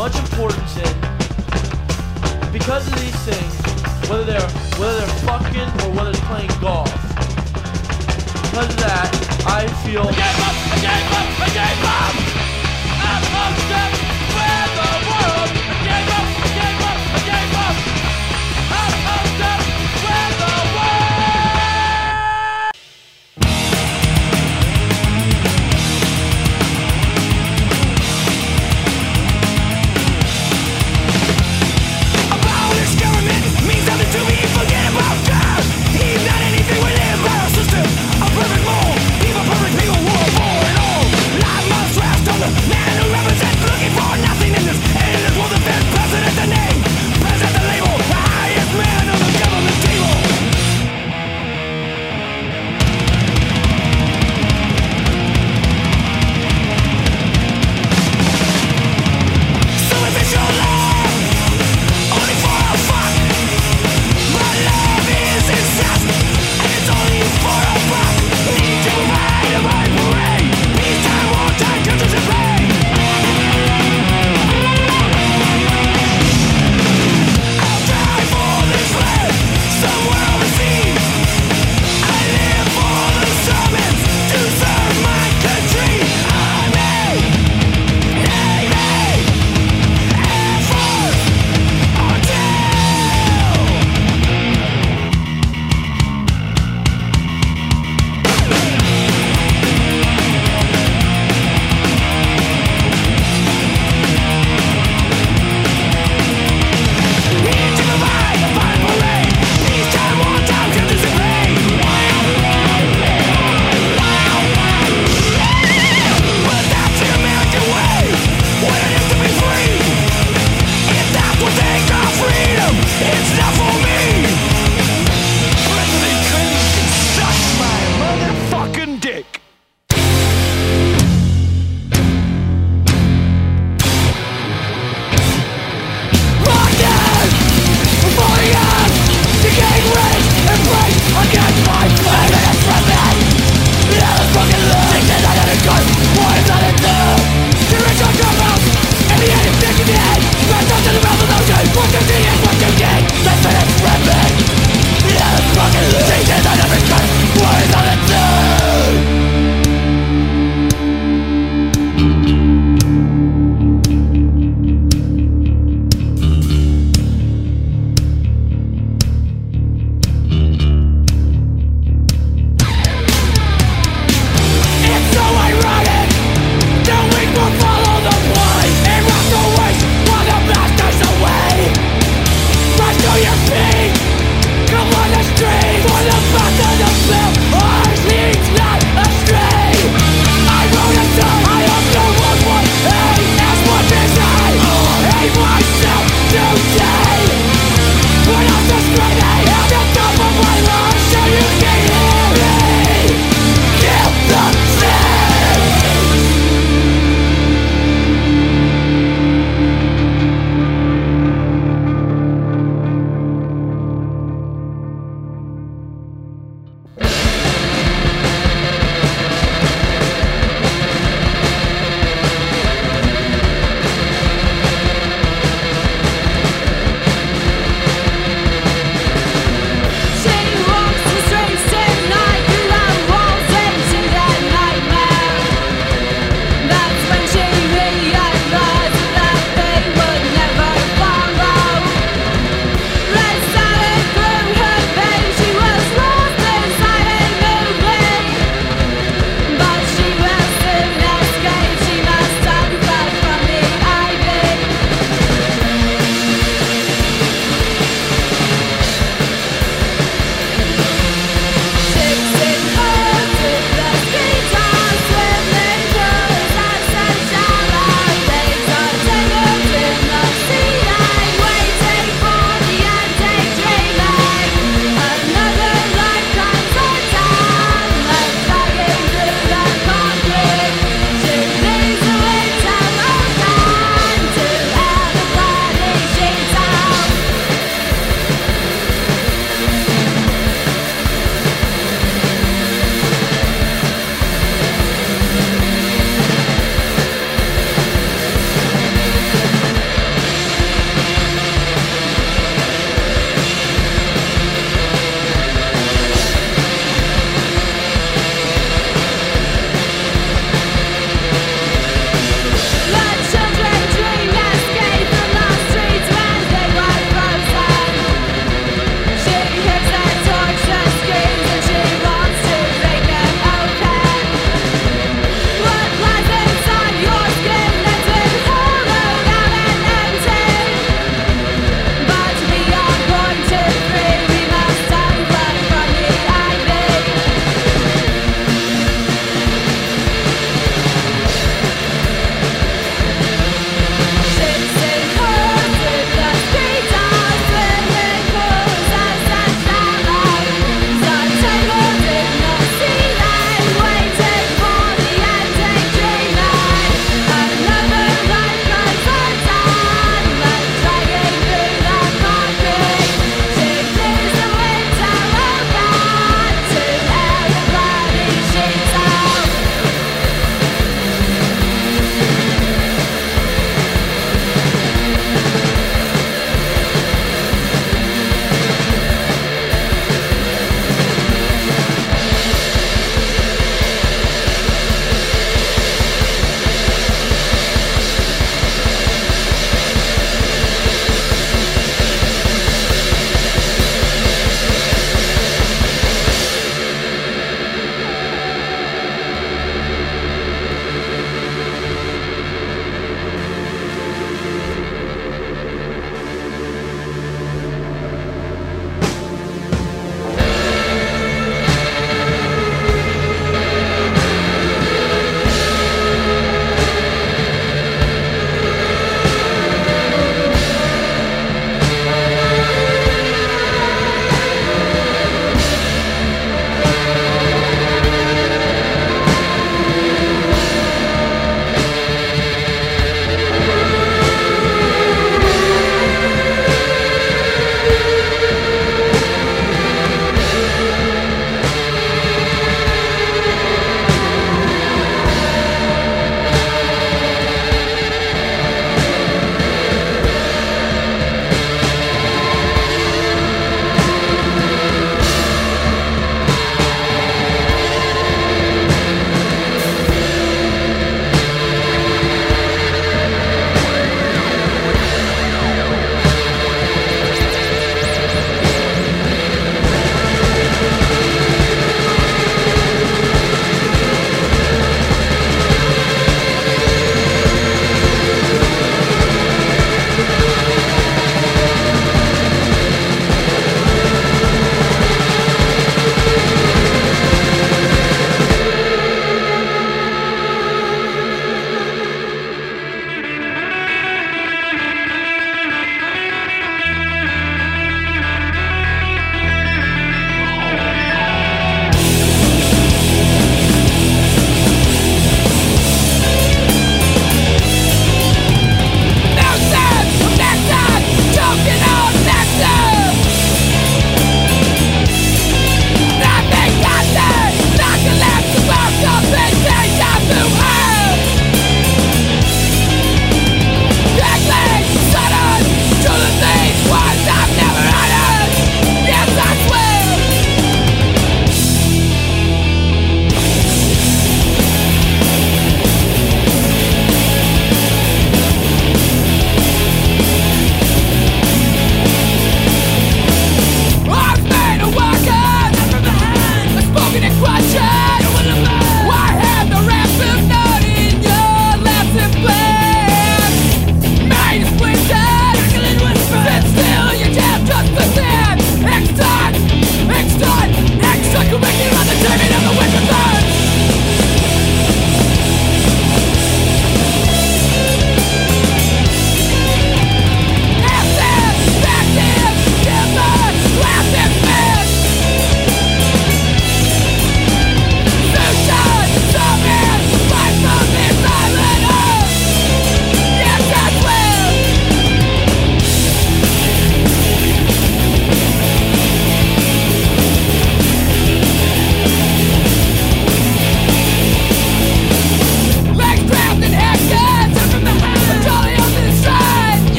much importance in because of these things, whether they're whether they're fucking or whether it's playing golf. Because of that, I feel I gave up, I gave up, I gave up! I'm upset where the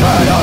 Pero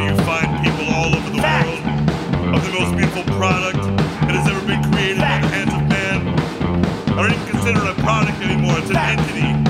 you find people all over the world of the most beautiful product that has ever been created by the hands of man. I don't even consider it a product anymore. It's an entity.